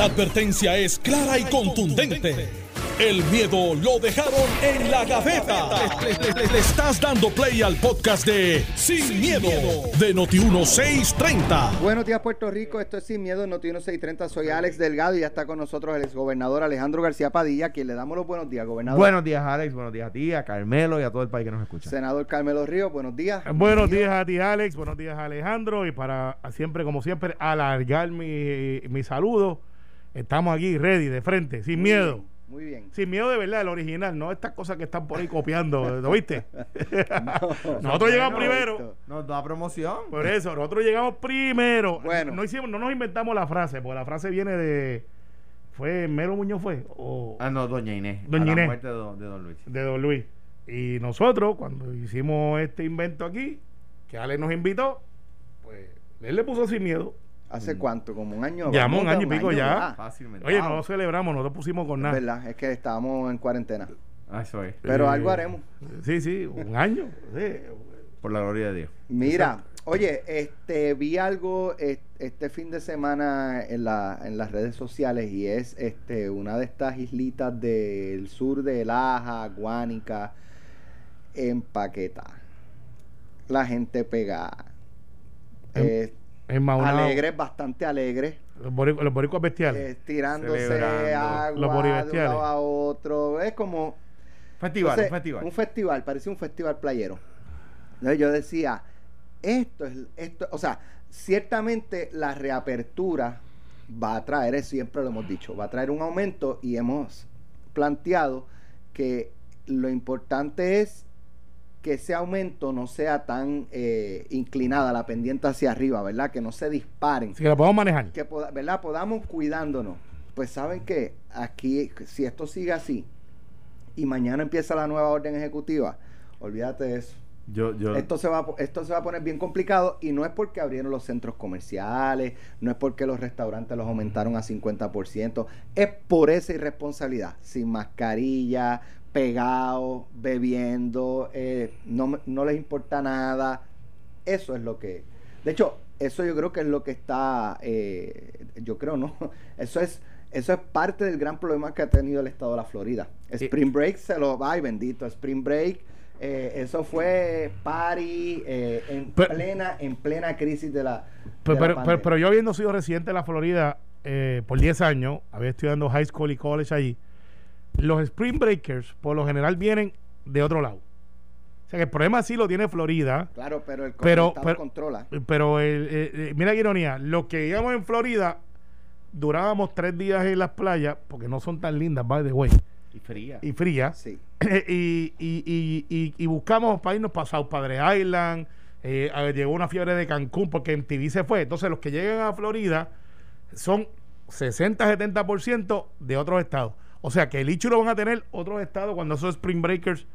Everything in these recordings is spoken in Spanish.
La advertencia es clara y contundente. El miedo lo dejaron en la gaveta. Le, le- le estás dando play al podcast de Sin, miedo, de Noti1630. Buenos días, Puerto Rico. Esto es Sin Miedo, Noti 630. Soy Alex Delgado y ya está con nosotros el exgobernador Alejandro García Padilla, a quien le damos los buenos días, gobernador. Buenos días, Alex. Buenos días a ti, a Carmelo y a todo el país que nos escucha. Senador Carmelo Ríos, buenos días. Buenos días a ti, Alex. Buenos días, Alejandro. Y para siempre, como siempre, alargar mi, mi saludo, estamos aquí, ready, de frente, sin Muy miedo. bien, Muy bien. Sin miedo de verdad, el original, no estas cosas que están por ahí copiando, ¿lo viste? No. Nosotros llegamos primero. esto. Nos da promoción. Por eso, nosotros llegamos primero. Bueno. No, hicimos, no nos inventamos la frase, porque la frase viene de. ¿Fue Melo Muñoz fue? O Ah, no, Doña Inés. Doña a la Inés. muerte de don, de don Luis. de Don Luis. Y nosotros, cuando hicimos este invento aquí, que Ale nos invitó, pues él le puso sin miedo. ¿Hace cuánto? ¿Como un año? Llevamos un año y pico ya. Fácilmente. Oye, Wow. no celebramos, no lo pusimos con Es nada. verdad, es que estábamos en cuarentena. Ah, eso es. Pero Eh, algo haremos. Sí, sí, un año. sí. Por la gloria de Dios. Mira, oye, este vi algo es- este fin de semana en, la, en las redes sociales y es este una de estas islitas del sur de Laja, Guánica, en Paquetá. La gente pegada. Eh, Es más, una- alegres, bastante alegres. Los, boricuas, los boricuas bestiales. eh, tirándose Celebrando. agua Los de un boribestiales. lado a otro. Es como Festival, entonces, un festival. Un festival, parecía un festival playero. Entonces yo decía, esto es, esto, o sea, ciertamente la reapertura va a traer, eso siempre lo hemos dicho, va a traer un aumento y hemos planteado que lo importante es que ese aumento no sea tan eh, inclinada la pendiente hacia arriba, ¿verdad? Que no se disparen Así que la podemos manejar. que poda- ¿verdad? podamos cuidándonos. Pues saben que aquí, si esto sigue así y mañana empieza la nueva orden ejecutiva, olvídate de eso. Yo, yo, Esto se, va, esto se va a poner bien complicado y no es porque abrieron los centros comerciales, no es porque los restaurantes los aumentaron a 50%, es por esa irresponsabilidad, sin mascarilla, pegados, bebiendo, eh, no, no les importa nada. Eso es lo que... De hecho, eso yo creo que es lo que está, eh, yo creo, ¿no? Eso es, eso es parte del gran problema que ha tenido el estado de la Florida. Spring Break se lo, ay bendito, Spring Break, eh, eso fue party eh, en, Pero- plena, en plena crisis de la... Pero, de la pero, pero yo habiendo sido residente de la Florida eh, por 10 años, había estudiando high school y college allí, los Spring Breakers por lo general vienen de otro lado. O sea que el problema sí lo tiene Florida, Claro, pero el, pero- pero- controla. pero el- eh, eh, mira qué ironía, los que íbamos en Florida durábamos tres días en las playas, porque no son tan lindas, by the way, y fría. y frías, Sí. y, y, y, y, buscamos para irnos para South Padre Island. eh, a llegó una fiebre de Cancún porque en TV se fue. Entonces, los que llegan a Florida son 60-70% de otros estados. O sea que el hecho lo van a tener otros estados cuando esos Spring Breakers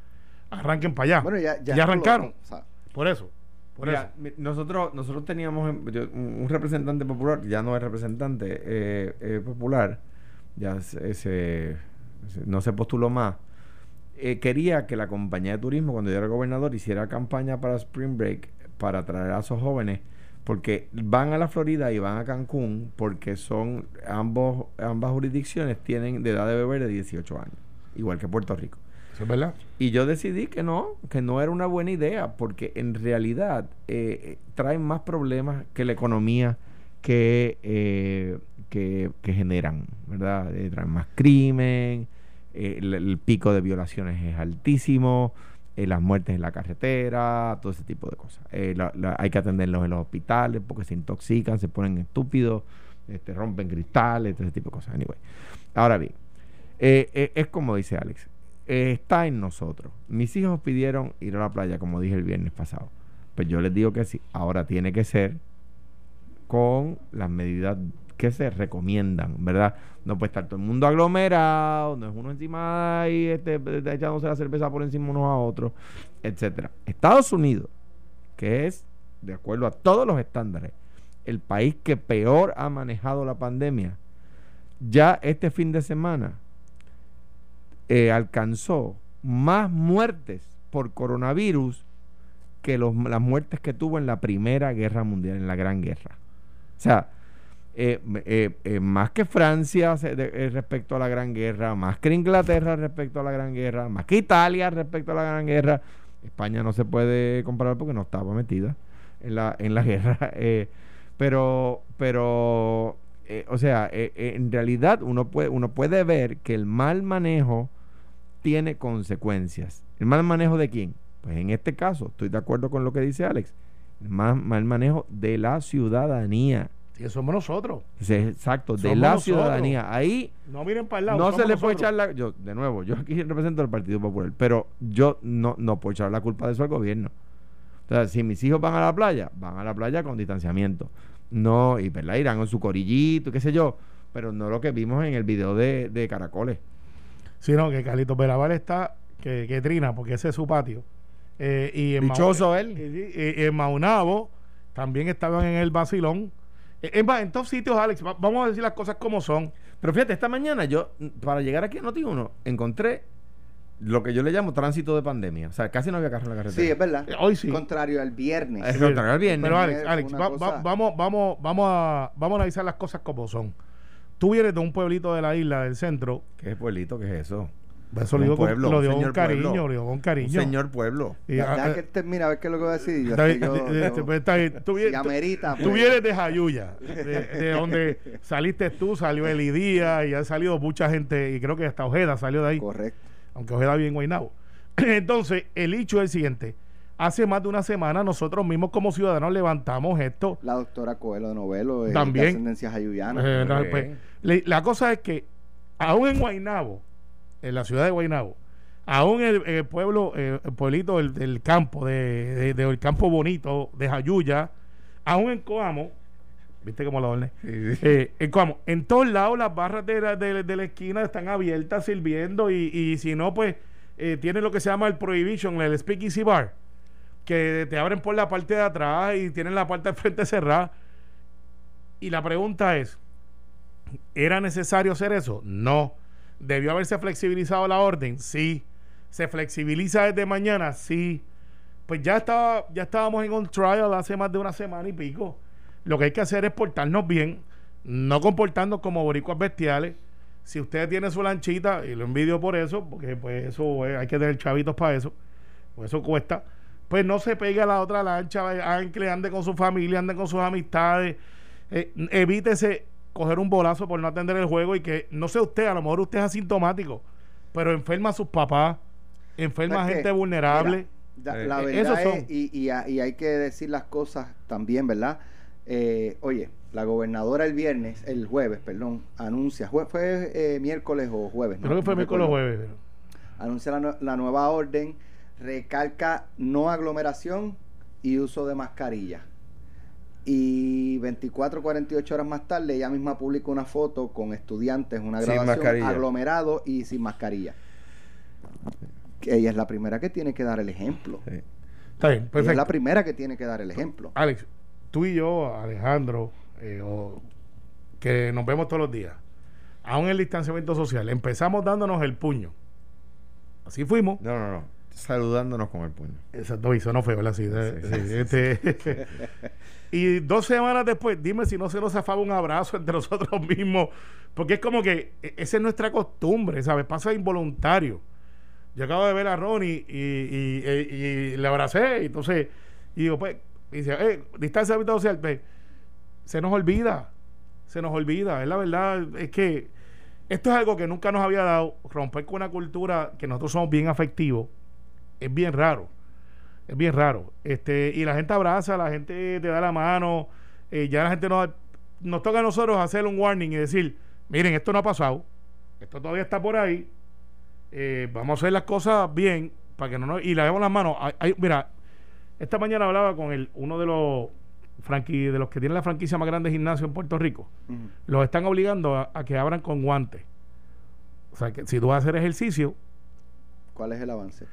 arranquen para allá. Bueno, ya, ya, ya esto lo- arrancaron. o sea, Por eso. Por Mira, mi- nosotros, nosotros teníamos yo- un un representante popular, ya no es representante eh, eh, popular, ya se, se- se- no se postuló más. Eh, quería que la compañía de turismo, cuando yo era gobernador, hiciera campaña para Spring Break para atraer a esos jóvenes, porque van a la Florida y van a Cancún, porque son ambos, ambas jurisdicciones tienen de edad de beber de 18 años, igual que Puerto Rico. eso es verdad. Y yo decidí que no, que no era una buena idea, porque en realidad eh, traen más problemas que la economía que, eh, que, que generan, ¿verdad? Eh, traen más crimen, eh, el, el pico de violaciones es altísimo, eh, las muertes en la carretera, todo ese tipo de cosas. Eh, hay que atenderlos en los hospitales porque se intoxican, se ponen estúpidos, este, rompen cristales, todo ese tipo de cosas. Anyway. Ahora bien, eh, es como dice Alex, está en nosotros. Mis hijos pidieron ir a la playa, como dije el viernes pasado. Pues yo les digo que sí. Ahora tiene que ser con las medidas que se recomiendan, ¿verdad? No puede estar todo el mundo aglomerado, no es uno encima y este, echándose la cerveza por encima unos a otros, etcétera. Estados Unidos, que es, de acuerdo a todos los estándares, el país que peor ha manejado la pandemia, ya este fin de semana eh, alcanzó más muertes por coronavirus que las muertes que tuvo en la Primera Guerra Mundial, en la Gran Guerra. O sea, eh, eh, eh, más que Francia respecto a la Gran Guerra, más que Inglaterra respecto a la Gran Guerra, más que Italia respecto a la Gran Guerra. España no se puede comparar porque no estaba metida en la, en la guerra. pero, pero o sea, en realidad uno puede, uno puede ver que el mal manejo tiene consecuencias. ¿El mal manejo de quién? Pues en este caso, estoy de acuerdo con lo que dice Alex, el mal, mal manejo de la ciudadanía. Sí, somos nosotros. exacto, de la ciudadanía. Ahí no miren para el lado. No se le puede echar la. Yo, de nuevo, yo aquí represento al Partido Popular, pero yo no, no puedo echar la culpa de eso al gobierno. O sea, si mis hijos van a la playa, van a la playa con distanciamiento. No, y ¿verdad? irán con su corillito, qué sé yo, pero no lo que vimos en el video de, de Caracoles. Sino que Carlitos Belaval está que, que trina, porque ese es su patio. Eh, y en Dichoso él. Y, en Maunabo también estaban en el vacilón en, en todos sitios, Alex, vamos a decir las cosas como son. Pero fíjate, esta mañana yo, para llegar aquí a Noti1, encontré lo que yo le llamo tránsito de pandemia. O sea, casi no había carro en la carretera. Sí, es verdad. Eh, hoy sí. Contrario al viernes. Es contrario al viernes. Pero Alex, Alex vamos, vamos, vamos, a, vamos a analizar las cosas como son. Tú vienes de un pueblito de la isla, del centro. ¿Qué pueblito? ¿Qué es eso? Eso lo, pueblo, lo dio con cariño, lo dio con cariño. señor pueblo. Y, ya, que termina, a ver qué es lo que va a decir. Tú, vienes, de Jayuya, de, donde saliste tú, salió Eli Díaz y ha salido mucha gente, y creo que hasta Ojeda salió de ahí. Correcto. Aunque Ojeda bien Guaynabo. Entonces, el hecho es el siguiente. Hace más de una semana nosotros mismos como ciudadanos levantamos esto. La doctora Coelho de Novelo, también, de ascendencia jayuyana. Eh, pues, la cosa es que, aún en Guaynabo, en la ciudad de Guaynabo, aún el, el pueblo, eh, el pueblito del, campo, de, del campo bonito de Jayuya, aún en Coamo, ¿viste cómo lo ordené? Eh, en Coamo, en todos lados las barras de la, de, la esquina están abiertas sirviendo y, y si no, pues eh, tiene lo que se llama el Prohibition, el Speakeasy Bar, que te abren por la parte de atrás y tienen la parte de frente cerrada. Y la pregunta es, ¿era necesario hacer eso? No ¿Debió haberse flexibilizado la orden? Sí. ¿Se flexibiliza desde mañana? Sí. Pues ya, estaba, ya estábamos en un trial hace más de una semana y pico. Lo que hay que hacer es portarnos bien, no comportarnos como boricuas bestiales. Si usted tiene su lanchita, y lo envidio por eso, porque pues eso hay que tener chavitos para eso, pues eso cuesta, pues no se pegue a la otra lancha, ande con su familia, ande con sus amistades, eh, evítese coger un bolazo por no atender el juego y que, no sé usted, a lo mejor usted es asintomático, pero enferma a sus papás, enferma a gente vulnerable. la eh, verdad es, y, y, hay que decir las cosas también, ¿verdad? Eh, oye, la gobernadora el viernes, el jueves, perdón, anuncia, fue eh, miércoles o jueves. Creo que fue miércoles o jueves. Anuncia la, la nueva orden, recalca no aglomeración y uso de mascarilla y 24, 48 horas más tarde ella misma publica una foto con estudiantes, una grabación aglomerado y sin mascarilla. ella es la primera que tiene que dar el ejemplo. Está bien, perfecto. es la primera que tiene que dar el ejemplo. Alex, tú y yo, Alejandro, eh, que nos vemos todos los días, aún el distanciamiento social, empezamos dándonos el puño. Así fuimos. No, no, no. Saludándonos con el puño. Exacto, hizo no feo, así. este, Y dos semanas después, dime si no se nos zafaba un abrazo entre nosotros mismos, porque es como que e, esa es nuestra costumbre, ¿sabes? Pasa involuntario. Yo acabo de ver a Ronnie y, y, le abracé, y entonces, y digo, pues, y dice, eh, distancia social, pues, se nos olvida, se nos olvida, es la verdad, es que esto es algo que nunca nos había dado, romper con una cultura que nosotros somos bien afectivos, es bien raro. Es bien raro. Este, y la gente abraza, la gente te da la mano. Eh, ya la gente nos, nos toca a nosotros hacer un warning y decir, miren, esto no ha pasado. Esto todavía está por ahí. Eh, vamos a hacer las cosas bien para que no nos... Y le demos las manos. mira, esta mañana hablaba con el, uno de los franqui, de los que tienen la franquicia más grande de gimnasio en Puerto Rico. Los están obligando a, a, que abran con guantes. O sea, que si tú vas a hacer ejercicio... ¿Cuál es el avance?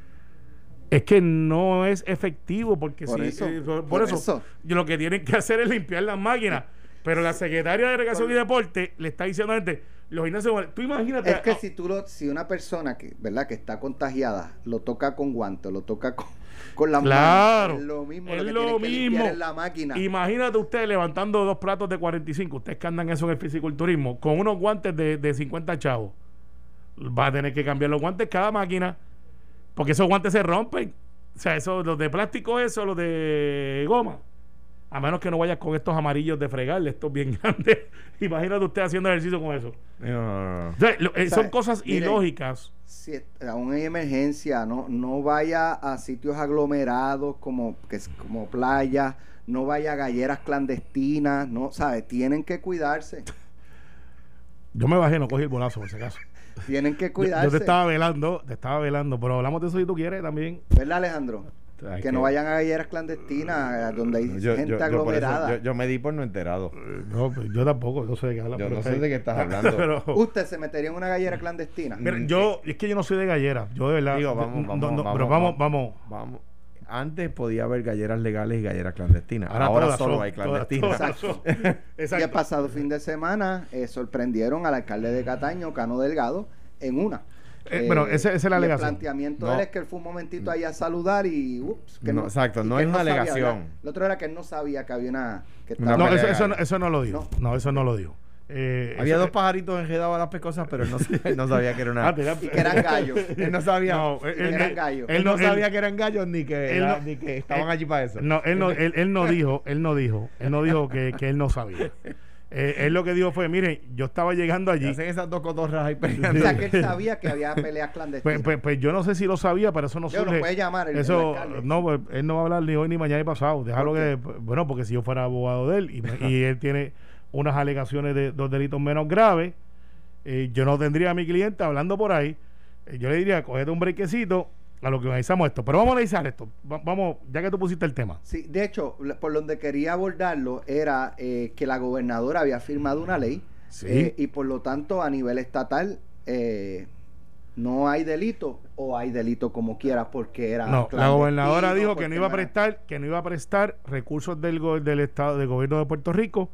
Es que no es efectivo porque por si, eh, por, eso, lo que tienen que hacer es limpiar las máquinas pero la secretaria de Recreación y Deporte le está diciendo a la gente los gimnasios tú imagínate es que si tú lo, si una persona que verdad que está contagiada lo toca con guantes lo toca con con las Claro. Es lo mismo. Es lo que mismo. la máquina. Imagínate usted levantando dos platos de 45. Ustedes que andan eso en el fisiculturismo, con unos guantes de, de 50 chavos. Va a tener que cambiar los guantes cada máquina. Porque esos guantes se rompen. O sea, esos, los de plástico, eso, los de goma. A menos que no vayas con estos amarillos de fregar, estos bien grandes. Imagínate usted haciendo ejercicio con eso. No, no, no. O sea, lo- eh, O sea, son cosas ilógicas. si aún hay emergencia, no, no vaya a sitios aglomerados como, que como playas, no vaya a galleras clandestinas, no, ¿sabes? Tienen que cuidarse, Yo me bajé, no cogí el bolazo por si acaso. Tienen que Yo, cuidarse. yo te estaba velando, te estaba velando, pero hablamos de eso si tú quieres también. ¿Verdad, Alejandro? Hay que, no vayan a galleras clandestinas eh, donde hay Yo- yo- gente yo aglomerada. yo, yo me di por no enterado. No, pues, yo tampoco, no sé de qué hablas. Yo pero no sé de qué estás hablando. pero, ¿Usted se metería en una gallera clandestina? mira, yo, es que yo no soy de gallera. Yo de verdad. Digo, vamos, no, vamos, no, vamos, pero vamos. vamos, vamos. Antes podía haber galleras legales y galleras clandestinas. Ahora Ahora, todas solo son, hay clandestinas. todas. Y Exacto. el pasado fin de semana eh, sorprendieron al alcalde de Cataño, Cano Delgado, en una. Eh, bueno, esa- esa es la alegación. El planteamiento de No. él es que él fue un momentito ahí a saludar y ups, que No, exacto, y no que es una sabía, alegación. ¿verdad? Lo otro era que él no sabía que había una. Que No, eso, eso, eso no lo digo. No, eso no lo digo. Eh, Había dos pajaritos enredados a las pescosas, pero él no, él no sabía que era una. Ah, que eran gallos. él no sabía. No, él, que eran gallos. él no sabía que eran gallos ni que, él era- no- ni que estaban allí para eso. No, él no, él, él no dijo, él no dijo, él no dijo que, que él no sabía. Eh, él lo que dijo fue, miren, yo estaba llegando allí. hacen esas dos cotorras ahí O peleando. sea, que él sabía que había peleas clandestinas. Pues, pues- pues yo no sé si lo sabía, pero eso no Yo, lo surge. puede llamar el- el eso, alcalde. no, pues, él no va a hablar ni hoy ni mañana ni pasado. Déjalo ¿Por que, bueno, porque si yo fuera abogado de él y él tiene unas alegaciones de dos delitos menos graves, eh, yo no tendría a mi cliente hablando por ahí. Eh, yo le diría, cogete un brequecito a lo que organizamos esto. Pero vamos a analizar esto. Va- vamos, ya que tú pusiste el tema. Sí, de hecho, por donde quería abordarlo era eh, que la gobernadora había firmado una ley Sí. y por lo tanto a nivel estatal eh, no hay delito o hay delito como quiera porque era No, la gobernadora dijo que no iba a prestar, que no iba a prestar recursos del, del estado, del gobierno de Puerto Rico.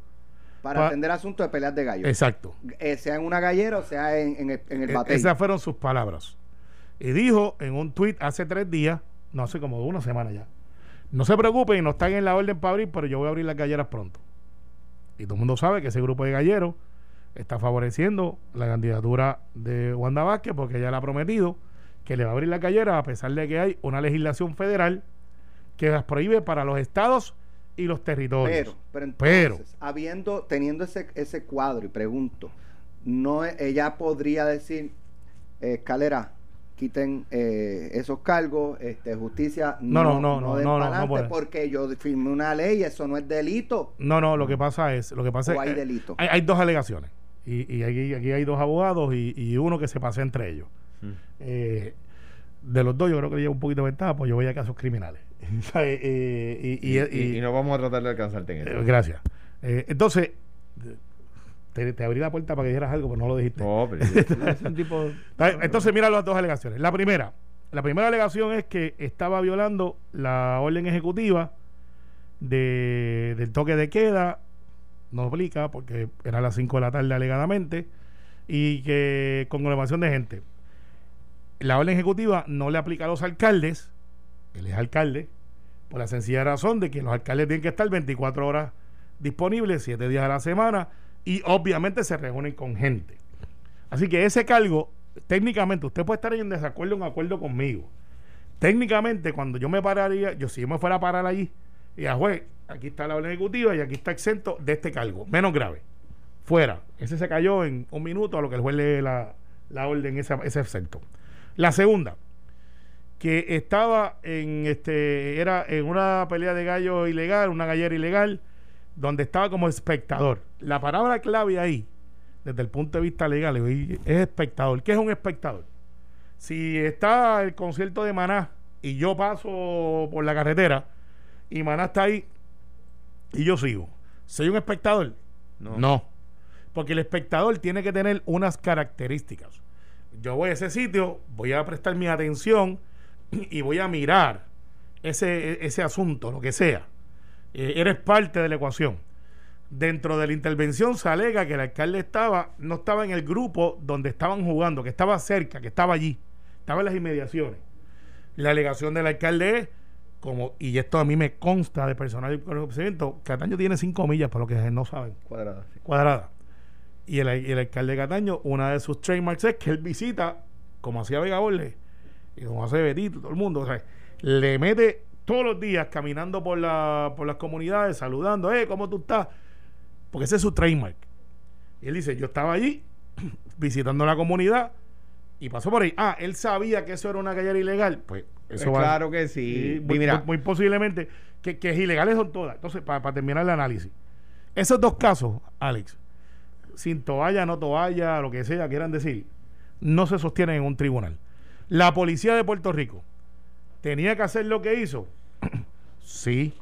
Para pa- atender asuntos de peleas de gallos, Exacto. Eh, sea en una gallera o sea en, en el, en el E- batey. Esas fueron sus palabras. Y dijo en un tuit hace tres días, no hace como una semana ya, no se preocupen, no están en la orden para abrir, pero yo voy a abrir las galleras pronto. Y todo el mundo sabe que ese grupo de galleros está favoreciendo la candidatura de Wanda Vázquez porque ella le ha prometido que le va a abrir las galleras a pesar de que hay una legislación federal que las prohíbe para los estados y los territorios. Pero, pero Pero- entonces, habiendo, teniendo ese, ese cuadro, y pregunto, no ella podría decir, eh, escalera, quiten eh, esos cargos, este, justicia, No, no, no, no, no, no, no porque yo firmé una ley, eso no es delito. No, no, lo que pasa es, lo que pasa O es hay eh, delito. hay, hay dos alegaciones y, y aquí, aquí hay dos abogados y, y uno que se pasea entre ellos. Mm. Eh, de los dos yo creo que lleva un poquito de ventaja, pues yo voy a casos criminales. Eh, y, Y, no vamos a tratar de alcanzarte en eh, eso. gracias. Eh, entonces, te, te abrí la puerta para que dijeras algo, pero no lo dijiste. No, pero es un tipo. Entonces, mira las dos alegaciones. La primera, la primera alegación es que estaba violando la orden ejecutiva de, del toque de queda, no aplica porque era a las 5 de la tarde alegadamente, y que con conglomeración de gente. La orden ejecutiva no le aplica a los alcaldes, él es alcalde, por la sencilla razón de que los alcaldes tienen que estar 24 horas disponibles, 7 días a la semana, y obviamente se reúnen con gente. Así que ese cargo, técnicamente, usted puede estar en desacuerdo en acuerdo conmigo. Técnicamente, cuando yo me pararía, yo si yo me fuera a parar allí, y a juez, aquí está la orden ejecutiva y aquí está exento de este cargo, menos grave. Fuera. Ese se cayó en un minuto a lo que el juez lee la, la orden, ese, ese exento. La segunda, que estaba en este, era en una pelea de gallo ilegal, una gallera ilegal, donde estaba como espectador. La palabra clave ahí, desde el punto de vista legal, es espectador. ¿Qué es un espectador? Si está el concierto de Maná y yo paso por la carretera y Maná está ahí y yo sigo, ¿soy un espectador? No. no. Porque el espectador tiene que tener unas características. Yo voy a ese sitio, voy a prestar mi atención y voy a mirar ese, ese asunto, lo que sea. Eh, eres parte de la ecuación. Dentro de la intervención se alega que el alcalde estaba, no estaba en el grupo donde estaban jugando, que estaba cerca, que estaba allí, estaba en las inmediaciones. La alegación del alcalde es, como, y esto a mí me consta de personal y conocimiento, Cataño tiene 5 millas, para lo que no saben. Cuadrada. Cuadrada. Y el, el alcalde de Cataño, una de sus trademarks es que él visita, como hacía Vega Borle, y como hace Betito, todo el mundo, o sea, le mete todos los días caminando por, la, por las comunidades, saludando, eh, ¿cómo tú estás? Porque ese es su trademark. Y él dice, yo estaba allí visitando la comunidad y pasó por ahí. Ah, él sabía que eso era una gallera ilegal. Pues eso va. Claro que sí. muy, mira. Muy, posiblemente que, que, es ilegales son todas. Entonces, para, terminar el análisis, esos dos casos, Alex, sin toalla, no toalla, lo que sea, quieran decir, no se sostienen en un tribunal. La policía de Puerto Rico tenía que hacer lo que hizo. sí,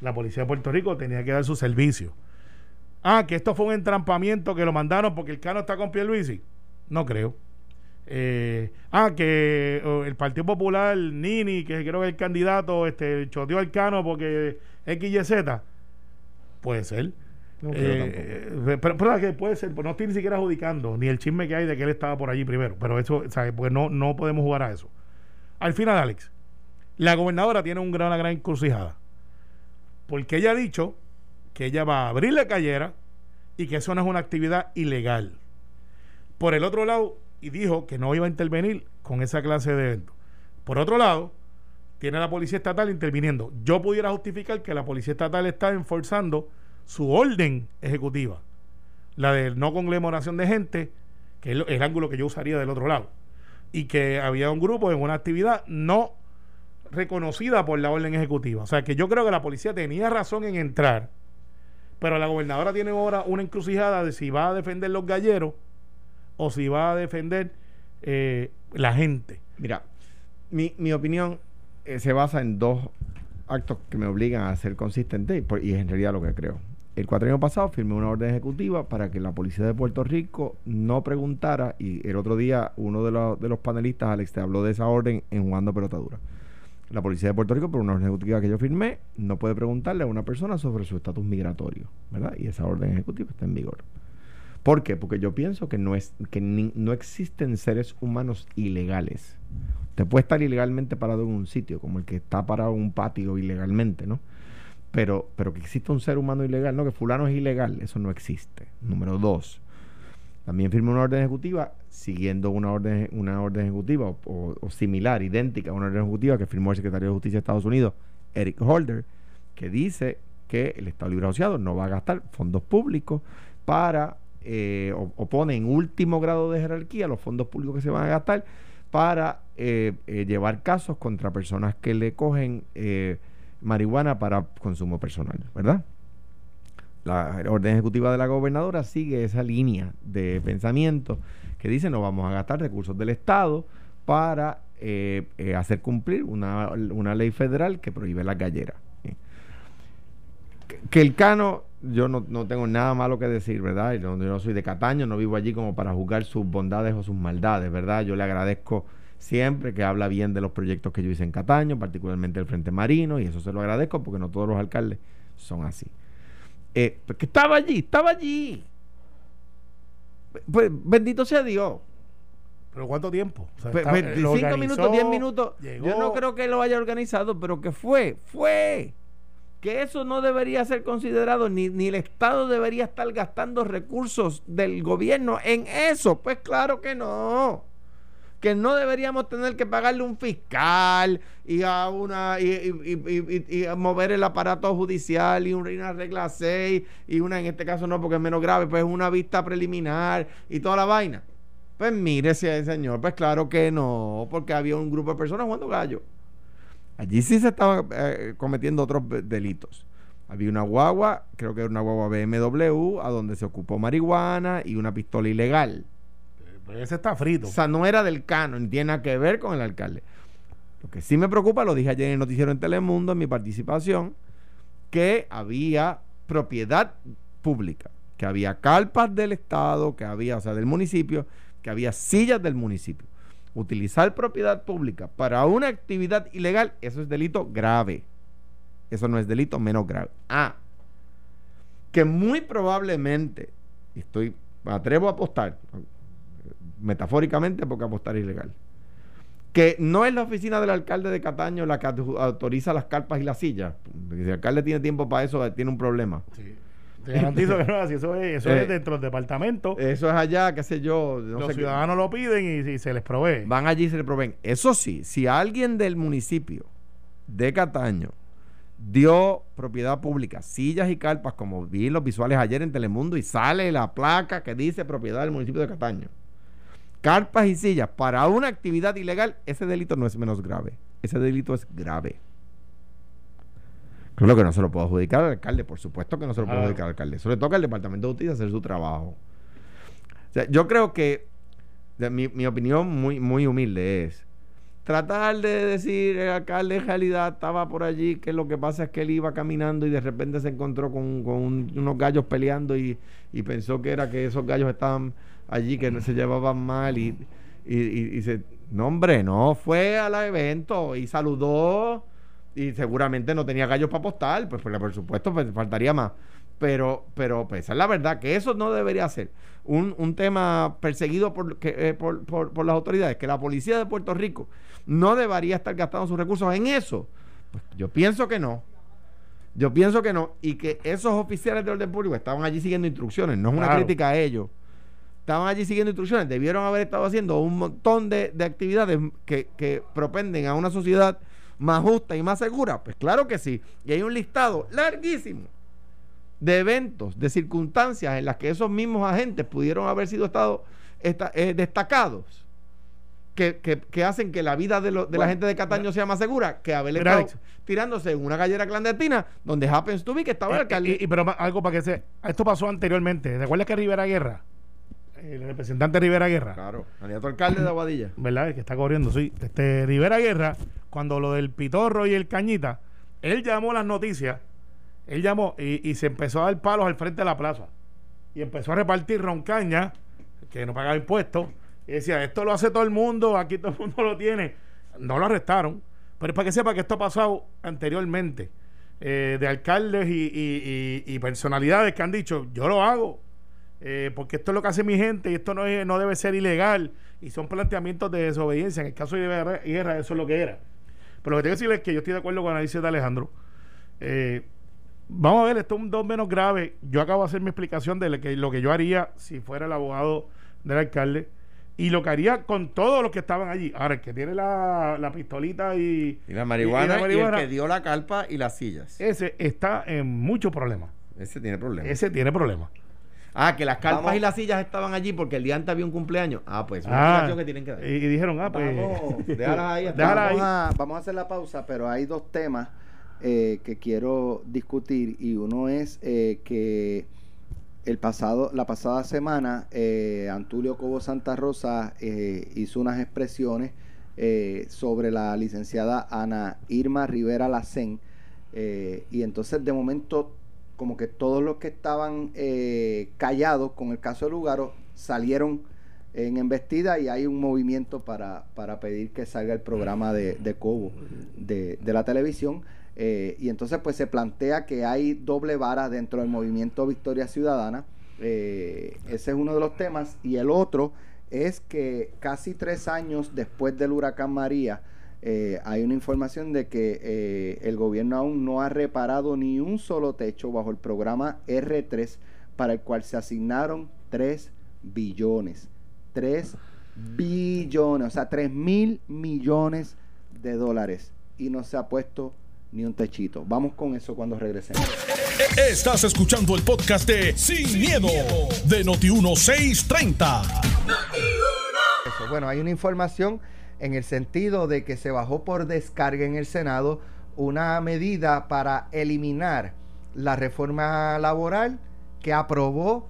la policía de Puerto Rico tenía que dar su servicio. Ah, que esto fue un entrampamiento que lo mandaron porque el cano está con Pierluisi. No creo. Eh, ah, que el Partido Popular, Nini, que creo que el candidato, este, choteó al Cano porque X y Z. Puede ser. Eh, pero, pero, que puede ser, pues no estoy ni siquiera adjudicando ni el chisme que hay de que él estaba por allí primero. Pero eso, Pues no, no podemos jugar a eso. Al final, Alex, la gobernadora tiene un gran, una gran encrucijada. Porque ella ha dicho que ella va a abrir la callera y que eso no es una actividad ilegal. Por el otro lado, y dijo que no iba a intervenir con esa clase de eventos. Por otro lado, tiene la policía estatal interviniendo. Yo pudiera justificar que la policía estatal está enforzando su orden ejecutiva, la de no conglomeración de gente, que es el ángulo que yo usaría del otro lado, y que había un grupo en una actividad no reconocida por la orden ejecutiva. O sea que yo creo que la policía tenía razón en entrar, pero la gobernadora tiene ahora una encrucijada de si va a defender los galleros o si va a defender eh, la gente. Mira, mi, mi opinión eh, se basa en dos actos que me obligan a ser consistente y, y es en realidad lo que creo. El cuatro pasado firmé una orden ejecutiva para que la policía de Puerto Rico no preguntara, y el otro día uno de, de los panelistas, Alex, te habló de esa orden en Jugando Pelotadura. La policía de Puerto Rico, por una orden ejecutiva que yo firmé, no puede preguntarle a una persona sobre su estatus migratorio, ¿verdad? Y esa orden ejecutiva está en vigor. ¿Por qué? Porque yo pienso que no, es, que no existen seres humanos ilegales. Te puede estar ilegalmente parado en un sitio, como el que está parado en un patio ilegalmente, ¿no? Pero, pero que exista un ser humano ilegal, no, que fulano es ilegal, eso no existe. Número dos, también firmó una orden ejecutiva siguiendo una orden, una orden ejecutiva o, similar, idéntica a una orden ejecutiva que firmó el secretario de Justicia de Estados Unidos, Eric Holder, que dice que el Estado Libre Asociado no va a gastar fondos públicos para eh, o, pone en último grado de jerarquía los fondos públicos que se van a gastar para eh, eh, llevar casos contra personas que le cogen marihuana para consumo personal, ¿verdad? La orden ejecutiva de la gobernadora sigue esa línea de pensamiento que dice no vamos a gastar recursos del Estado para hacer cumplir una, una, ley federal que prohíbe la gallera que el Cano, yo no, tengo nada malo que decir, ¿verdad? Y yo no soy de Cataño, no vivo allí como para juzgar sus bondades o sus maldades, ¿verdad? Yo le agradezco siempre que habla bien de los proyectos que yo hice en Cataño, particularmente el Frente Marino, y eso se lo agradezco porque no todos los alcaldes son así. Eh, pues estaba allí, estaba allí. Pues bendito sea Dios. ¿Pero cuánto tiempo? Pues, pues, cinco minutos, diez minutos. Yo no creo que lo haya organizado, pero que fue, fue que eso no debería ser considerado, ni, ni, el Estado debería estar gastando recursos del gobierno en eso. Pues claro que no. Que no deberíamos tener que pagarle un fiscal y a una y, mover el aparato judicial y una regla 6 y una en este caso no porque es menos grave, pues una vista preliminar y toda la vaina. Pues mire, señor, pues claro que no, porque había un grupo de personas jugando gallo. Allí sí se estaban eh, cometiendo otros delitos. Había una guagua, creo que era una guagua BMW, a donde se ocupó marihuana y una pistola ilegal. Ese está frito. O sea, no era del cano, ni tiene nada que ver con el alcalde. Lo que sí me preocupa, lo dije ayer en el noticiero en Telemundo, en mi participación, que había propiedad pública, que había carpas del Estado, que había, o sea, del municipio, que había sillas del municipio utilizar propiedad pública para una actividad ilegal, eso es delito grave. Eso no es delito menos grave. Ah, que muy probablemente, estoy, me atrevo a apostar, metafóricamente porque apostar es ilegal, que no es la oficina del alcalde de Cataño la que autoriza las carpas y las sillas. si el alcalde tiene tiempo para eso, tiene un problema. Sí. Te garantizo que no así. Eso es, eso es Eh, dentro del departamento. Eso es allá, qué sé yo. no los sé qué. ciudadanos lo piden y, y se les provee. Van allí y se le proveen. Eso sí, si alguien del municipio de Cataño dio propiedad pública, sillas y carpas, como vi en los visuales ayer en Telemundo, y sale la placa que dice propiedad del municipio de Cataño. Carpas y sillas para una actividad ilegal, ese delito no es menos grave. Ese delito es grave. Claro que no se lo puedo adjudicar al alcalde, por supuesto que no se lo puedo Claro. adjudicar al alcalde. Eso le toca al Departamento de Justicia hacer su trabajo. O sea, yo creo que mi, mi opinión muy, muy humilde es tratar de decir el alcalde en realidad estaba por allí, que lo que pasa es que él iba caminando y de repente se encontró con, con un- unos gallos peleando y, y pensó que era que esos gallos estaban allí, que no se llevaban mal y, y, y- y se... No, hombre, no, fue al evento y saludó y seguramente no tenía gallos para apostar, pues, pues, por supuesto, pues, faltaría más. Pero, pero pues, esa es la verdad, que eso no debería ser un, un tema perseguido por, que, eh, por, por- por las autoridades, que la policía de Puerto Rico no debería estar gastando sus recursos en eso. Pues yo pienso que no. Yo pienso que no. Y que esos oficiales de orden público estaban allí siguiendo instrucciones, no es una Claro. crítica a ellos. Estaban allí siguiendo instrucciones, debieron haber estado haciendo un montón de, de actividades que, que propenden a una sociedad más justa y más segura. Pues claro que sí. Y hay un listado larguísimo de eventos, de circunstancias en las que esos mismos agentes pudieron haber sido estado esta- eh, destacados, que, que- que hacen que la vida de, lo- de la gente de Cataño sea más segura que haber Mira, estado tirándose en una gallera clandestina donde happens to be que estaba el Eh, alcalde. y, y- pero algo para que se. Esto pasó anteriormente. ¿Recuerdas que Rivera Guerra? El representante Rivera Guerra. claro, candidato alcalde de Aguadilla. ¿verdad? El que está corriendo, sí. Este Rivera Guerra, cuando lo del pitorro y el cañita, él llamó las noticias, él llamó y, y se empezó a dar palos al frente de la plaza. Y empezó a repartir roncaña, que no pagaba impuestos, y decía, esto lo hace todo el mundo, aquí todo el mundo lo tiene. No lo arrestaron, pero es para que sepa que esto ha pasado anteriormente, eh, de alcaldes y, y- y- y personalidades que han dicho, yo lo hago, eh, porque esto es lo que hace mi gente y esto no, es, no debe ser ilegal y son planteamientos de desobediencia. En el caso de Guerra, eso es lo que era. Pero lo que tengo que decirles es que yo estoy de acuerdo con la análisis de Alejandro. Eh, vamos a ver, esto es un dos menos grave. Yo acabo de hacer mi explicación de lo que, lo que yo haría si fuera el abogado del alcalde y lo que haría con todos los que estaban allí. Ahora, el que tiene la, la pistolita y, Y la marihuana, y la marihuana. y el que dio la carpa y las sillas. ese está en muchos problemas. Ese tiene problemas. Ese tiene problemas. Ah, que las carpas Vamos. y las sillas estaban allí porque el día antes había un cumpleaños. Ah, pues una Ah, explicación que tienen que dar. y, y dijeron, ah, pues. Vamos. Ahí. hasta- Déjala vamos, ahí. a, vamos a hacer la pausa, pero hay dos temas eh, que quiero discutir y uno es eh, que el pasado, la pasada semana eh, Antulio Cobo Santa Rosa eh, hizo unas expresiones eh, sobre la licenciada Ana Irma Rivera Lacén eh, y entonces de momento como que todos los que estaban eh, callados con el caso de Lugaro salieron en embestida y hay un movimiento para, para pedir que salga el programa de, de Cobo de, de la televisión. eh, y entonces pues se plantea que hay doble vara dentro del movimiento Victoria Ciudadana. eh, ese es uno de los temas. Y el otro es que casi tres años después del huracán María, eh, hay una información de que eh, el gobierno aún no ha reparado ni un solo techo bajo el programa R3 para el cual se asignaron 3 billones. 3 billones, o sea, 3 mil millones de dólares. Y no se ha puesto ni un techito. Vamos con eso cuando regresemos. Estás escuchando el podcast de Sin, miedo, de Noti1630. Eso. Bueno, hay una información en el sentido de que se bajó por descarga en el Senado una medida para eliminar la reforma laboral que aprobó,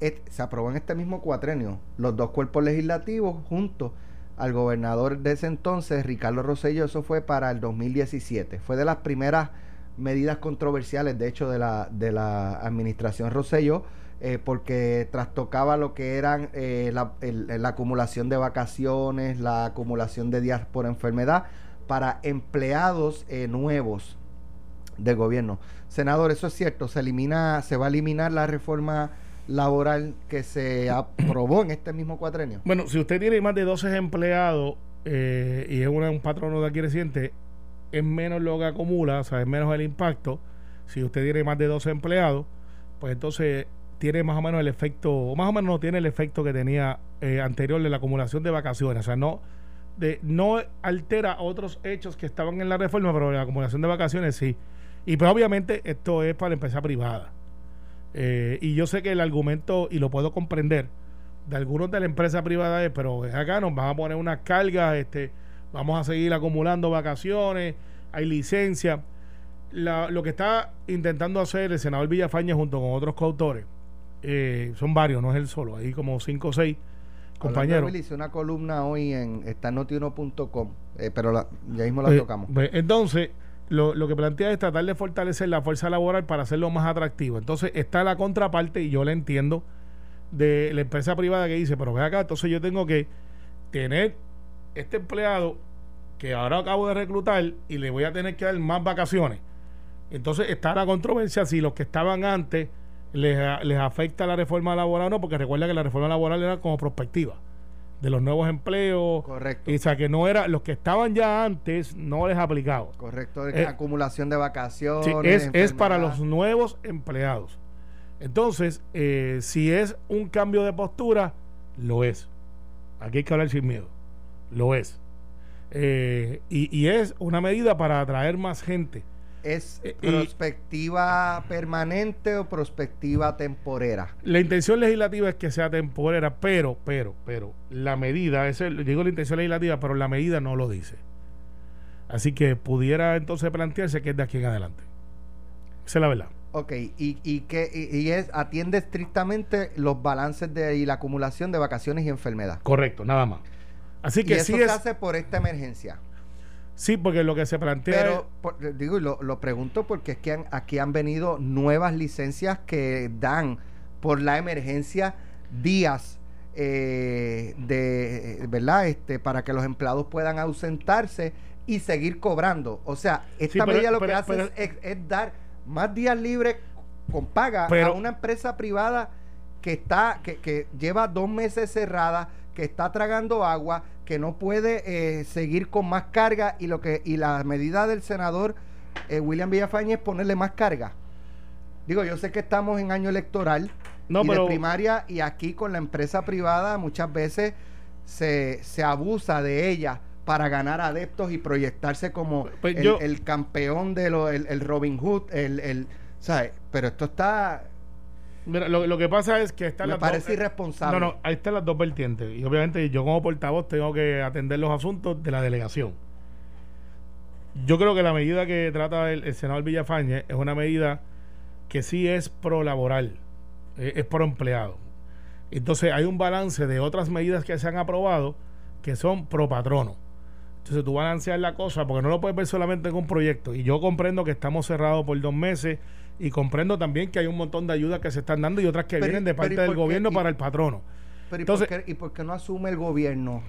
se aprobó en este mismo cuatrenio, los dos cuerpos legislativos junto al gobernador de ese entonces, Ricardo Rosselló, eso fue para el 2017. Fue de las primeras medidas controversiales, de hecho, de la, de la administración Rosselló, eh, porque trastocaba lo que eran eh, la, el- la acumulación de vacaciones, la acumulación de días por enfermedad para empleados eh, nuevos del gobierno. Senador, eso es cierto, se elimina, se va a eliminar la reforma laboral que se aprobó en este mismo cuatrenio. Bueno, si usted tiene más de 12 empleados, y es una- un patrono de aquí reciente, es menos lo que acumula, o sea, es menos el impacto. Si usted tiene más de 12 empleados, pues entonces tiene más o menos el efecto, o más o menos no tiene el efecto que tenía eh, anterior de la acumulación de vacaciones. O sea, no, altera otros hechos que estaban en la reforma, pero la acumulación de vacaciones sí. Y pues obviamente esto es para la empresa privada. Eh, y yo sé que el argumento, y lo puedo comprender, de algunos de la empresa privada es, pero acá nos van a poner unas cargas, este, vamos a seguir acumulando vacaciones, hay licencia. Lo que está intentando hacer el senador Villafaña junto con otros coautores, eh, son varios, no es él solo, hay como cinco o seis compañeros. Hice una columna hoy en está en notiuno.com, eh, pero la- ya mismo la Eh, tocamos. pues, entonces, lo, lo que plantea es tratar de fortalecer la fuerza laboral para hacerlo más atractivo. Entonces, está la contraparte, y yo la entiendo, de la empresa privada que dice, pero ve acá, entonces yo tengo que tener este empleado que ahora acabo de reclutar y le voy a tener que dar más vacaciones. Entonces está la controversia si los que estaban antes les, les afecta la reforma laboral o no, porque recuerda que la reforma laboral era como prospectiva de los nuevos empleos. Correcto. Y, o sea, que no era, los que estaban ya antes no les aplicaba. Correcto, Eh, acumulación de vacaciones. Sí, es, es para los nuevos empleados. Entonces, eh, si es un cambio de postura, lo es. Aquí hay que hablar sin miedo. Lo es. Eh, y, y es una medida para atraer más gente. ¿Es Eh, y- prospectiva permanente o prospectiva temporera? La intención legislativa es que sea temporera, pero, pero, pero, la medida, ese, digo la intención legislativa, pero la medida no lo dice. Así que pudiera entonces plantearse que es de aquí en adelante. Esa es la verdad. Ok, y, y que y, y es atiende estrictamente los balances de y la acumulación de vacaciones y enfermedad. Correcto, nada más. Así Y que eso sí se es. hace por esta emergencia. Sí, porque lo que se plantea Pero por- digo, lo, lo pregunto porque es que han- aquí han venido nuevas licencias que dan por la emergencia días eh, de verdad este para que los empleados puedan ausentarse y seguir cobrando. O sea, esta pero- medida lo pero- que hace pero- es, dar más días libres con paga a una empresa privada que está que, que lleva dos meses cerrada que está tragando agua que no puede eh, seguir con más carga y lo que y la medida del senador eh, William Villafañe es ponerle más carga digo yo sé que estamos en año electoral No, y pero- de primaria y aquí con la empresa privada muchas veces se, se abusa de ella para ganar adeptos y proyectarse como Pues el, yo- el campeón de lo, el, el Robin Hood el, el ¿sabes? pero esto está Mira, lo, lo que pasa es que están me las parece dos, irresponsable No, no, ahí están las dos vertientes. Y obviamente yo como portavoz tengo que atender los asuntos de la delegación. Yo creo que la medida que trata el, el senador Villafañe es una medida que sí es pro laboral, eh, es pro empleado. Entonces hay un balance de otras medidas que se han aprobado que son pro patrono. Entonces tú balanceas la cosa porque no lo puedes ver solamente en un proyecto. Y yo comprendo que estamos cerrados por dos meses y comprendo también que hay un montón de ayudas que se están dando y otras que Pero- vienen de parte ¿y del gobierno ¿Y- para el patrono. Pero ¿y, Entonces- por qué, ¿y por qué no asume el gobierno?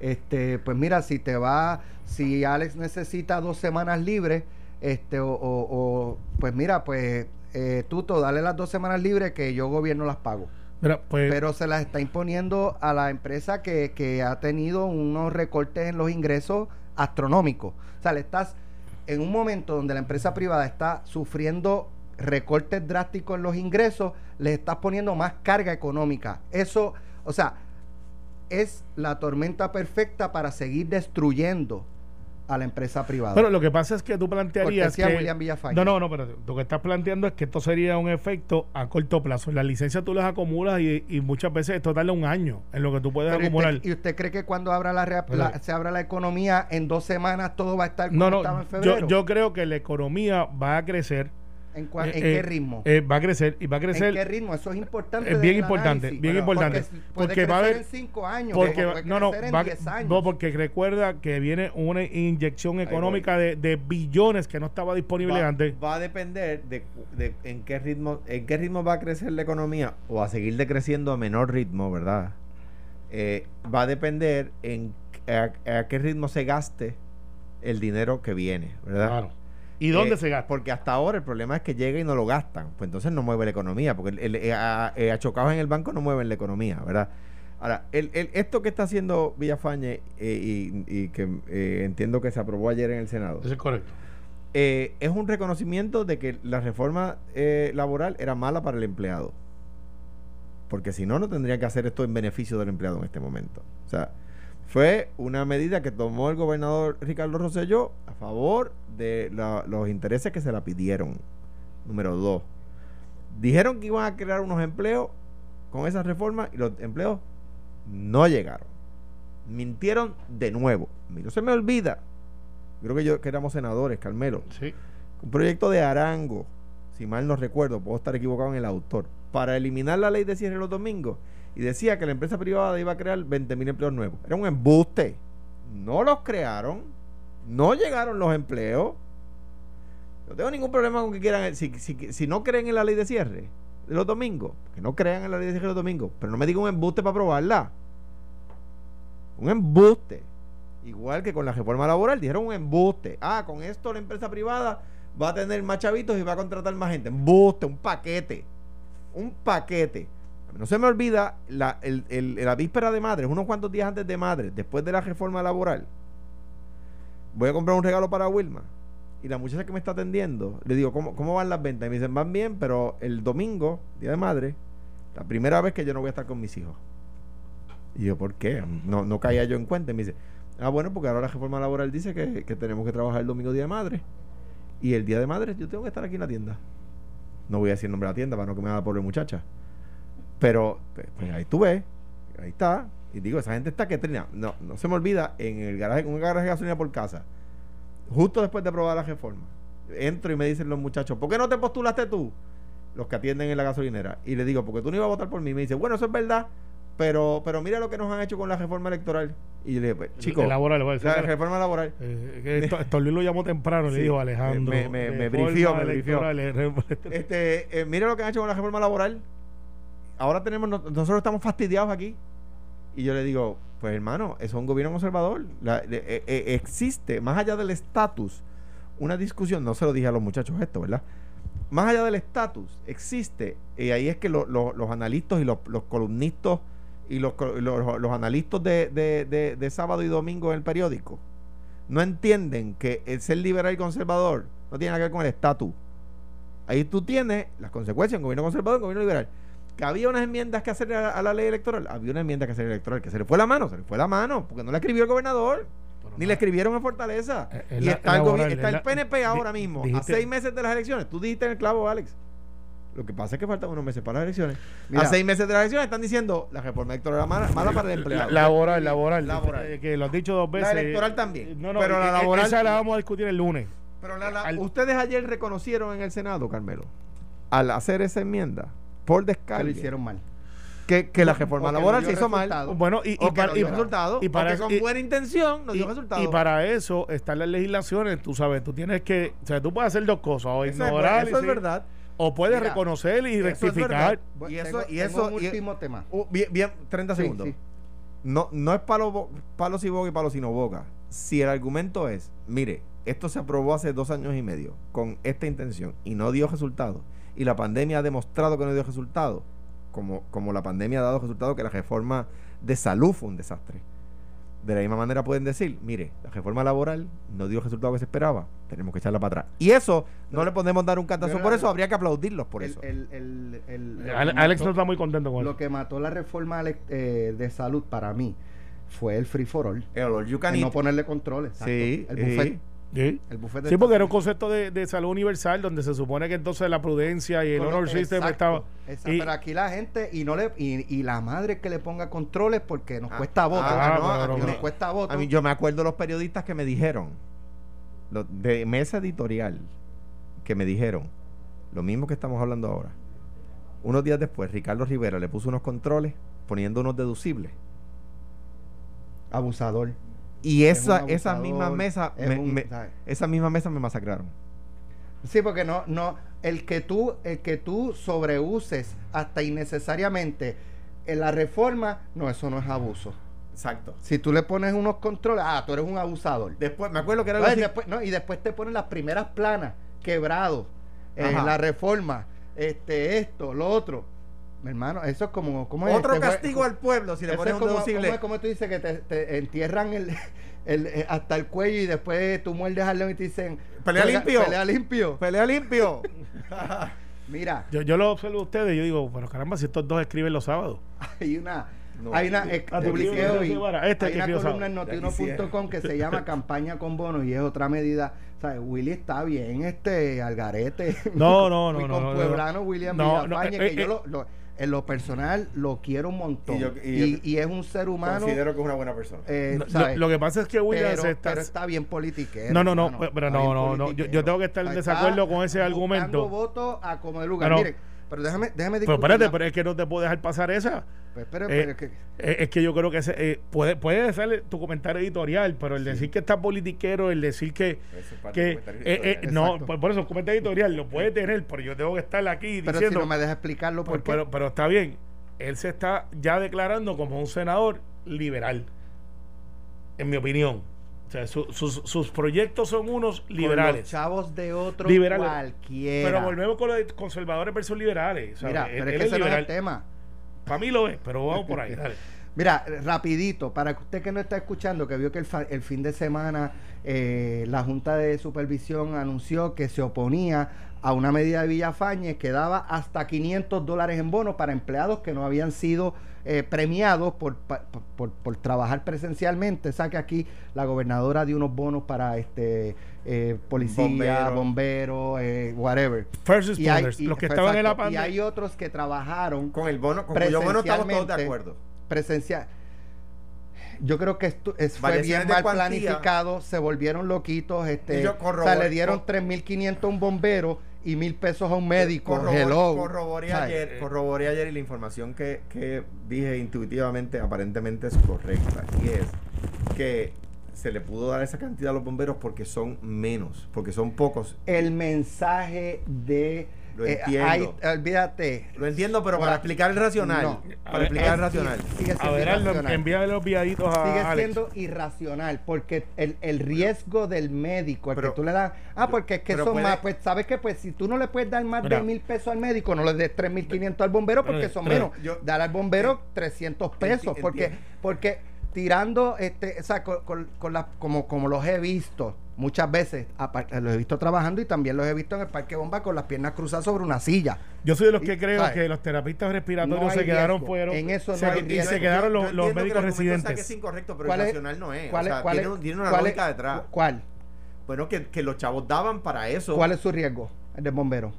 Este, pues mira, si te va, si Alex necesita dos semanas libres, este, o, o- o, pues mira, pues eh, Tuto, dale las dos semanas libres que yo gobierno las pago. Mira, pues, Pero se las está imponiendo a la empresa que, que ha tenido unos recortes en los ingresos astronómicos. O sea, le estás en un momento donde la empresa privada está sufriendo recortes drásticos en los ingresos, le estás poniendo más carga económica. Eso, o sea, es la tormenta perfecta para seguir destruyendo a la empresa privada. pero lo que pasa es que tú plantearías que... William. No, no, no, pero lo que estás planteando es que esto sería un efecto a corto plazo. Las licencias tú las acumulas y, y muchas veces esto tarda un año en lo que tú puedes Pero ¿y acumular. usted, ¿Y usted cree que cuando abra la, la- se abra la economía en dos semanas todo va a estar como No, no, estaba en yo, febrero? yo creo que la economía va a crecer. ¿En, eh, en eh, qué ritmo? eh, va a crecer y va a crecer. ¿En qué ritmo? Eso es importante. Es bien importante, análisis, bien importante. Porque, puede Porque va a haber- en cinco años. Porque, no, no, crecer en va- 10 años. no, porque recuerda que viene una inyección económica de, de billones que no estaba disponible va, antes. va a depender de, de en qué ritmo en qué ritmo va a crecer la economía o a seguir decreciendo a menor ritmo, ¿verdad? Eh, va a depender en a, a qué ritmo se gaste el dinero que viene, ¿verdad? Claro. ¿Y dónde Eh, se gasta? Porque hasta ahora el problema es que llega y no lo gastan. Pues entonces no mueve la economía, porque el, el- eh, a- eh, achocados en el banco no mueven la economía, ¿verdad? Ahora, el, el- esto que está haciendo Villafañe eh, y, y que eh, entiendo que se aprobó ayer en el Senado, Eso es correcto. eh, es un reconocimiento de que la reforma eh, laboral era mala para el empleado. Porque si no, no tendrían que hacer esto en beneficio del empleado en este momento. O sea, fue una medida que tomó el gobernador Ricardo Rosselló a favor de la- los intereses que se la pidieron. Número dos. Dijeron que iban a crear unos empleos con esa reforma y los empleos no llegaron. Mintieron de nuevo. No se me olvida. Creo que yo que éramos senadores, Carmelo. Sí. Un proyecto de Arango, si mal no recuerdo, puedo estar equivocado en el autor, para eliminar la ley de cierre los domingos. Y decía que la empresa privada iba a crear 20 mil empleos nuevos. Era un embuste. No los crearon. No llegaron los empleos. No tengo ningún problema con que quieran. Si, si, si no creen en la ley de cierre de los domingos, que no crean en la ley de cierre de los domingos, pero no me digan un embuste para aprobarla. Un embuste. Igual que con la reforma laboral, dijeron un embuste. Ah, con esto la empresa privada va a tener más chavitos y va a contratar más gente. Embuste, un paquete. Un paquete. No se me olvida la, el- el- la víspera de madres, unos cuantos días antes de madres, después de la reforma laboral. Voy a comprar un regalo para Wilma. Y la muchacha que me está atendiendo, le digo, ¿cómo, cómo van las ventas? Y me dicen, van bien, pero el domingo, día de madre, la primera vez que yo no voy a estar con mis hijos. Y yo, ¿por qué? No, no caía yo en cuenta. Y me dice, ah, bueno, porque ahora la reforma laboral dice que, que tenemos que trabajar el domingo día de madre. Y el día de madre yo tengo que estar aquí en la tienda. No voy a decir el nombre de la tienda para no que me haga la pobre muchacha. Pero, pues, ahí tú ves, ahí está. Y digo, esa gente está que trina. No, no se me olvida, en el garaje, en un garaje de gasolina por casa, justo después de aprobar la reforma, entro y me dicen los muchachos, ¿por qué no te postulaste tú? Los que atienden en la gasolinera. Y le digo, porque tú no ibas a votar por mí. Y me dice, bueno, eso es verdad, pero, pero mira lo que nos han hecho con la reforma electoral. Y yo le dije, pues, chico, El laboral, le decir. la reforma laboral. Eh, lo llamó temprano, le Sí, dijo Alejandro. me- me- brifió, me brifió. eh, Este, eh, mira lo que han hecho con la reforma laboral. Ahora tenemos, no- nosotros estamos fastidiados aquí. Y yo le digo, pues hermano, eso es un gobierno conservador. La- eh, eh, existe, más allá del estatus, una discusión, no se lo dije a los muchachos esto, ¿verdad? Más allá del estatus, existe, y ahí es que lo- lo- los analistas y los, columnistas y los, los, analistas de, de- de- de sábado y domingo en el periódico no entienden que el ser liberal y conservador no tiene nada que ver con el estatus. Ahí tú tienes las consecuencias, un gobierno conservador, un gobierno liberal. Que había unas enmiendas que hacer a, a la ley electoral. Había una enmienda que hacer electoral, que se le fue la mano, se le fue la mano, porque no la escribió el gobernador, ni le escribieron en Fortaleza. Eh, es y la- está, el, laboral, está el la- PNP di- ahora mismo, a seis meses de las elecciones. Tú dijiste en el clavo, Alex. Lo que pasa es que faltan unos meses para las elecciones. Mira. a seis meses de las elecciones están diciendo la reforma electoral era mala, mala para el empleado. La- laboral, laboral. Laboral. Eh, que lo has dicho dos veces. electoral también. No, no, Pero la eh, laboral- Esa la vamos a discutir el lunes. Pero la- la- Al- ustedes ayer reconocieron en el Senado, Carmelo, al hacer esa enmienda, por Que descargo, lo hicieron mal. que, que la reforma que no laboral se hizo mal. Bueno, y, y o que para, no y- dio resultado, y para que con y- buena intención no dio resultado. Y para eso están las legislaciones, tú sabes, tú tienes que, o sea, tú puedes hacer dos cosas, o eso, es, ignorar, eso es verdad. o puedes Mira, reconocer y es rectificar. Y eso- tengo- y tengo eso- un y- último tema. Uh, bien, bien, 30 Sí, segundos. sí. No, no es palo, palo si boca y palo si no boca. Si el argumento es, mire, esto se aprobó hace dos años y medio con esta intención y no dio resultado, y la pandemia ha demostrado que no dio resultado, como, como la pandemia ha dado resultado que la reforma de salud fue un desastre. De la misma manera pueden decir, mire, la reforma laboral no dio el resultado que se esperaba, tenemos que echarla para atrás. Y eso no le podemos dar un cantazo por eso, habría que aplaudirlos por El- eso. el- el- lo Alex mató- no está muy contento con Lo eso. que mató la reforma eh, de salud para mí fue el free for all. El all you can El no eat. ponerle controles. exacto. Sí, el sí. buffet. Sí, El buffet de Sí, porque era un concepto de, de salud universal donde se supone que entonces la prudencia y el honor system Exacto, estaba... exacto. y- pero aquí la gente y no le y, y la madre que le ponga controles porque nos Ah, cuesta voto. ah, no, nos cuesta voto. A mí, yo me acuerdo de los periodistas que me dijeron, los de mesa editorial, que me dijeron lo mismo que estamos hablando ahora. Unos días después, Ricardo Rivera le puso unos controles poniendo unos deducibles. Abusador. Y Es esa, esa misma mesa, es me, un- me- ¿sabes? esa misma mesa me masacraron. Sí, porque no, no, el que tú, el que tú sobreuses hasta innecesariamente en la reforma, no, eso no es abuso. Exacto. Si tú le pones unos controles, ah, tú eres un abusador. Después, me acuerdo que era No, y, después, no, y después te ponen las primeras planas, quebrados, eh, la reforma, este, esto, lo otro. Mi hermano, eso es como. ¿cómo es? Otro fue- castigo al pueblo si le Eso pones un como, deducible. como, es como tú dices que te, te entierran el, el- eh, hasta el cuello y después tú muerdes al león y te dicen Pelea "Juega- limpio". Pelea limpio. Pelea limpio. Mira, Yo, yo lo observo a ustedes y yo digo, pero caramba, si estos dos escriben los sábados. hay una. No. hay una. eh, publiqué hoy. Este hay que una columna en notiuno.com que se llama Campaña con bonos y es otra medida. ¿Sabes? Willy está bien, este Algarete. No, no, no, Mi no, no, compueblano William No, no, Villafañe, eh, que yo eh, lo, lo- en lo personal lo quiero un montón. Y Y, yo- y y es un ser humano. Considero que es una buena persona. eh, No, ¿sabes? lo, lo que pasa es que William pero, está. pero está bien politiquero. No, no, no, hermano, pero no, no, no, yo- tengo que estar en desacuerdo con ese argumento. votos a como de lugar. Miren, pero déjame, déjame Pero espérate, pero es que no te puedo dejar pasar esa. pues, pero- Eh, pero es que- Eh, es que yo creo que ese, eh, puede, puede ser tu comentario editorial, pero el decir que está politiquero, el decir que. Que no, por, por eso, comentario editorial lo puede tener, pero yo tengo que estar aquí pero si no me deja explicarlo por qué. pero, pero está bien, él se está ya declarando como un senador liberal, en mi opinión. O sea, su- sus, sus proyectos son unos Con liberales. los chavos de otro Liberales. cualquiera. Pero volvemos con los conservadores versus liberales. Mira, él- pero es que ese no es el tema. Para mí lo es, pero vamos por ahí, dale. Mira, rapidito, para usted que no está escuchando, que vio que el, fa- el fin de semana eh, la Junta de Supervisión anunció que se oponía a una medida de Villafañez que daba hasta 500 dólares en bonos para empleados que no habían sido eh, premiados por, pa- por, trabajar presencialmente. O sea que aquí la gobernadora dio unos bonos para este eh, policía, Bomberos. bomberos, eh, whatever. First Y hay- responders, y- los que estaban en la exacto, y pandemia. hay otros que trabajaron Con el bono, con cuyo bono estamos todos de acuerdo. Presencial. Yo creo que esto es, fue bien mal cuantía. planificado, se volvieron loquitos, este, o sea, le dieron cor- 3.500 a un bombero y mil pesos a un médico. Corrobor- Hello. Corroboré ¿Sabes? ayer, corroboré ayer y la información que, que dije intuitivamente aparentemente es correcta. Y es que se le pudo dar esa cantidad a los bomberos porque son menos, porque son pocos. El mensaje de Lo eh, entiendo. hay- olvídate. Lo entiendo, pero para explicar el racional. no. Para explicar el Es- racional. Sigue A siendo ver, Aldo, irracional. envíale los viaditos a Sigue Alex. siendo irracional porque el, el riesgo del médico, el Pero- que tú le das, ah, porque es que son puede- más, pues sabes que pues si tú no le puedes dar más Mira. de mil pesos al médico, no le des tres mil quinientos al bombero porque son menos. yo- Dar al bombero 300 pesos Enti- porque entiendo. porque tirando este, o sea, con, con- con las- como como los he visto muchas veces, aparte, los he visto trabajando y también los he visto en el parque bomba con las piernas cruzadas sobre una silla. Yo soy de los que Y, creo ¿sabes? que los terapistas respiratorios No se quedaron fuera. En eso no se- hay y se quedaron los, los médicos sea que residentes. es incorrecto, pero ¿Cuál es- no es. ¿Cuál o es- sea, cuál tiene, una cuál lógica detrás. ¿Cuál? Bueno, que, que los chavos daban para eso. ¿Cuál es su riesgo? El del bombero.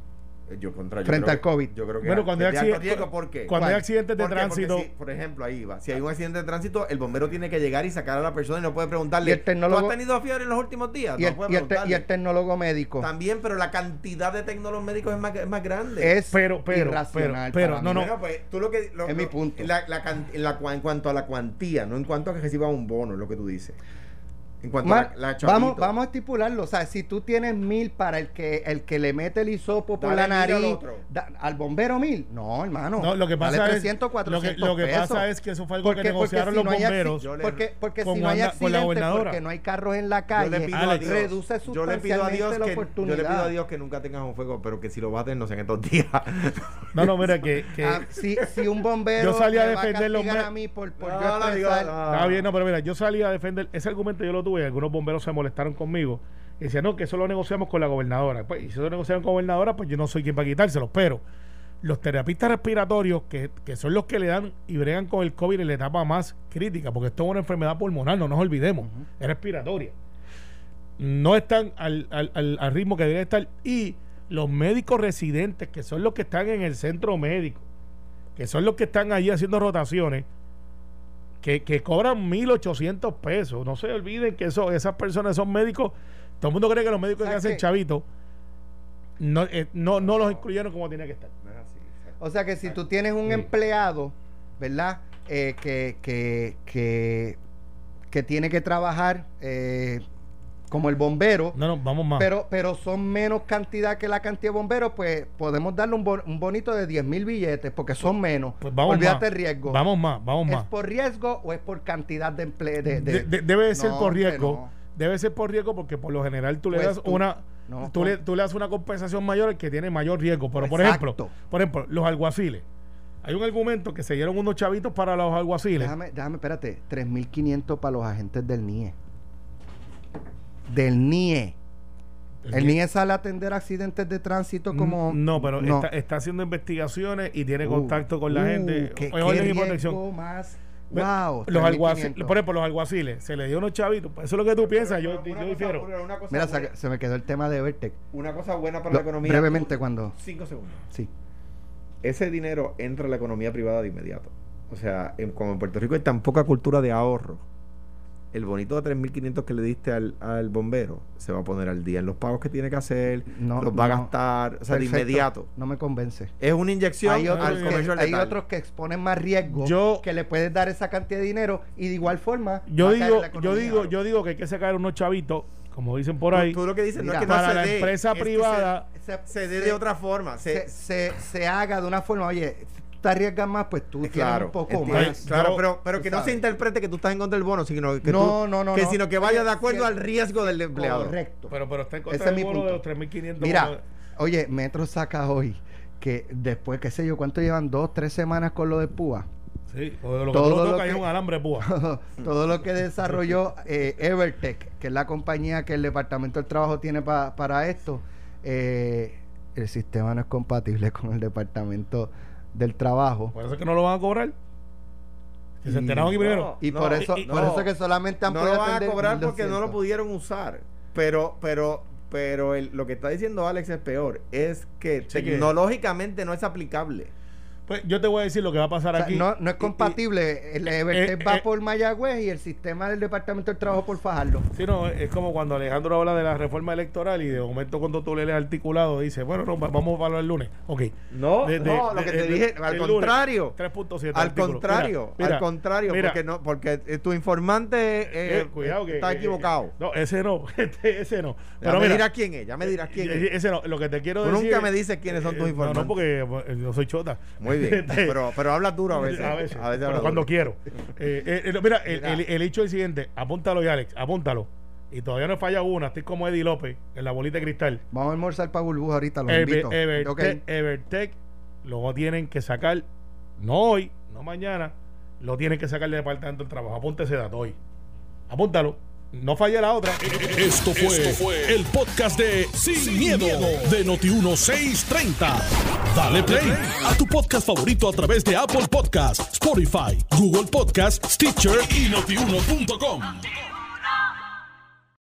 Yo contra, yo Frente creo al que- COVID. Yo creo que Bueno, cuando hay accidentes de ¿Por qué? Porque tránsito. si, por ejemplo, ahí va. Si hay un accidente de tránsito, el bombero tiene que llegar y sacar a la persona y no puede preguntarle. El tecnólogo- ¿Tú has tenido fiebre en los últimos días? Y no el, puede y el te- y el tecnólogo médico. También, pero la cantidad de tecnólogos médicos es más, es más grande. es Pero, pero, irracional pero, pero, no, no. Bueno, pues tú lo que. lo- Es mi punto. La, la can- la cua- en cuanto a la cuantía, no en cuanto a que reciba un bono, es lo que tú dices. En cuanto Ma- a la, la vamos, vamos a estipularlo. O sea, si tú tienes mil para el que el que le mete el hisopo por Dale la al nariz, otro. da- al bombero mil. No, hermano. No, lo que Dale pasa 300, es 400 lo que, lo que pasa es que eso fue algo Porque- que porque negociaron si los no hay bomberos. Yo le- porque porque con si no hay accidentes, porque no hay carros en la Yo calle, Dios, reduce yo le pido a Dios sustancialmente la que, yo oportunidad. le pido a Dios que nunca tengas un fuego, pero que si lo baten no sean estos días. No, no, mira, que, que Ah, si, si un bombero Yo salí a me va defender los a mí por, por No, yo no, no. Está bien, no, pero mira, yo salí a defender ese argumento, yo lo tuve, y algunos bomberos se molestaron conmigo. Y decían, no, que eso lo negociamos con la gobernadora. Pues, y si eso lo negociaron con la gobernadora, pues yo no soy quien para quitárselo. Pero los terapistas respiratorios, que, que son los que le dan y bregan con el COVID en la etapa más crítica, porque esto es una enfermedad pulmonar, no nos olvidemos, es respiratoria. No están al, al- al- al ritmo que deben estar. Y los médicos residentes, que son los que están en el centro médico, que son los que están allí haciendo rotaciones, que, que cobran 1.800 pesos. No se olviden que eso, esas personas son médicos. Todo el mundo cree que los médicos que ¿Sabes hacen qué? chavito no, eh, no, no los incluyeron como tenía que estar. No es así, exacto. O sea que si tú tienes un Sí. empleado, ¿verdad? Eh, que, que, que, que tiene que trabajar eh, como el bombero, No, no, vamos más. pero, pero son menos cantidad que la cantidad de bomberos, pues podemos darle un, bon- un bonito de 10 mil billetes, porque son menos. Pues vamos Olvídate más. el riesgo. Vamos más, vamos ¿Es más. por riesgo o es por cantidad de empleo? De, de- De- de- debe de ser No, por riesgo. Debe ser por riesgo porque por lo general tú le Pues das tú- una no, tú, le, tú le das una compensación mayor al que tiene mayor riesgo. Pero por Exacto. ejemplo, por ejemplo, los alguaciles. hay un argumento que se dieron unos chavitos para los alguaciles. Déjame, déjame, espérate. 3.500 para los agentes del NIE. Del NIE. El NIE sale a atender accidentes de tránsito como... No, pero No. Está, está haciendo investigaciones y tiene Uh, contacto con la uh, gente. qué- Es qué orden y protección. más. Wow, los alguaciles, 3.500. por ejemplo, los alguaciles, se le dio unos chavitos. pues Eso es lo que tú piensas, yo, yo difiero. Mira, buena, se, me quedó el tema de Vertec. una cosa buena para Lo- la economía. brevemente, cuando... Cinco segundos. Sí. Ese dinero entra a la economía privada de inmediato. O sea, en- como en Puerto Rico hay tan poca cultura de ahorro, el bonito de 3.500 que le diste al, al bombero se va a poner al día en los pagos que tiene que hacer, No, los va a no. gastar, o sea, de inmediato. No me convence. Es una inyección Hay otros, al que, comercio al hay otros que exponen más riesgo Yo- que le puedes dar esa cantidad de dinero y de igual forma Yo digo, yo digo, yo digo que hay que sacar unos chavitos, como dicen por ahí, Tú, lo que dices no Mira, es que no para se la dé, empresa es que privada. se, se, se dé de otra forma. Se, se, se, se haga de una forma, oye, te arriesgas más, pues tú tienes claro, un poco entiendo. más. Claro, pero, pero que no se interprete que tú estás en contra del bono, sino que, No, tú- no, no, que no. sino que vaya de acuerdo al riesgo del empleado. Correcto. pero, pero está en Ese contra es del bono de los punto. 3.500. Mira, oye, Metro saca hoy que después, qué sé yo, ¿cuánto llevan? Dos, tres semanas con lo de Púa. sí, o de lo que todo tú lo que- un alambre púa. Todo lo que desarrolló eh, Evertech, que es la compañía que el Departamento del Trabajo tiene pa- para esto, eh, el sistema no es compatible con el Departamento del Trabajo. Por eso es que no lo van a cobrar. Que se enteraron aquí primero. Y No, por eso, y- y- por no. eso que solamente han no podido lo van a cobrar porque no lo 1.200. pudieron usar. Pero, pero, pero el- lo que está diciendo Alex es peor. Es que Sí que- tecnológicamente no es aplicable. Pues yo te voy a decir lo que va a pasar O sea, aquí. no, no es Y- y- compatible. El Evertech eh, va eh, por Mayagüez y el sistema del Departamento del Trabajo por Fajardo. Sí, no, es como cuando Alejandro habla de la reforma electoral y de momento cuando tú lees el articulado dice, bueno, no, va- vamos a hablar el lunes. Ok. No, De- de- no, lo de- que de- te dije, al contrario. 3.7. Al contrario, Mira, mira, al contrario, mira. porque no, porque eh, tu informante eh, Eh, cuidado que está eh, equivocado. no, ese no, este, ese no. ya Pero me mira, dirás quién es, ya me dirás quién eh, es. ese no, lo que te quiero Tú decir nunca me dices quiénes son tus eh, informantes. No, no, porque eh, yo soy chota. Muy bien, pero, pero hablas duro a veces. A veces, A veces pero cuando duro. quiero. Eh, eh, eh, mira, el, Mira. el- el hecho es el siguiente, apúntalo ya, Alex, apúntalo. Y todavía no he fallado una, estoy como Eddie López en la bolita de cristal. Vamos a almorzar para Burbuja ahorita, los Ever- invito. Evertech, Ok. Evertech lo tienen que sacar, no hoy, no mañana, lo tienen que sacar del Departamento del Trabajo. Apunte ese dato hoy. Apúntalo. No falle la otra. Esto fue, el podcast de Sin, miedo, de Noti1630. Dale play a tu podcast favorito a través de Apple Podcasts, Spotify, Google Podcasts, Stitcher y notiuno.com.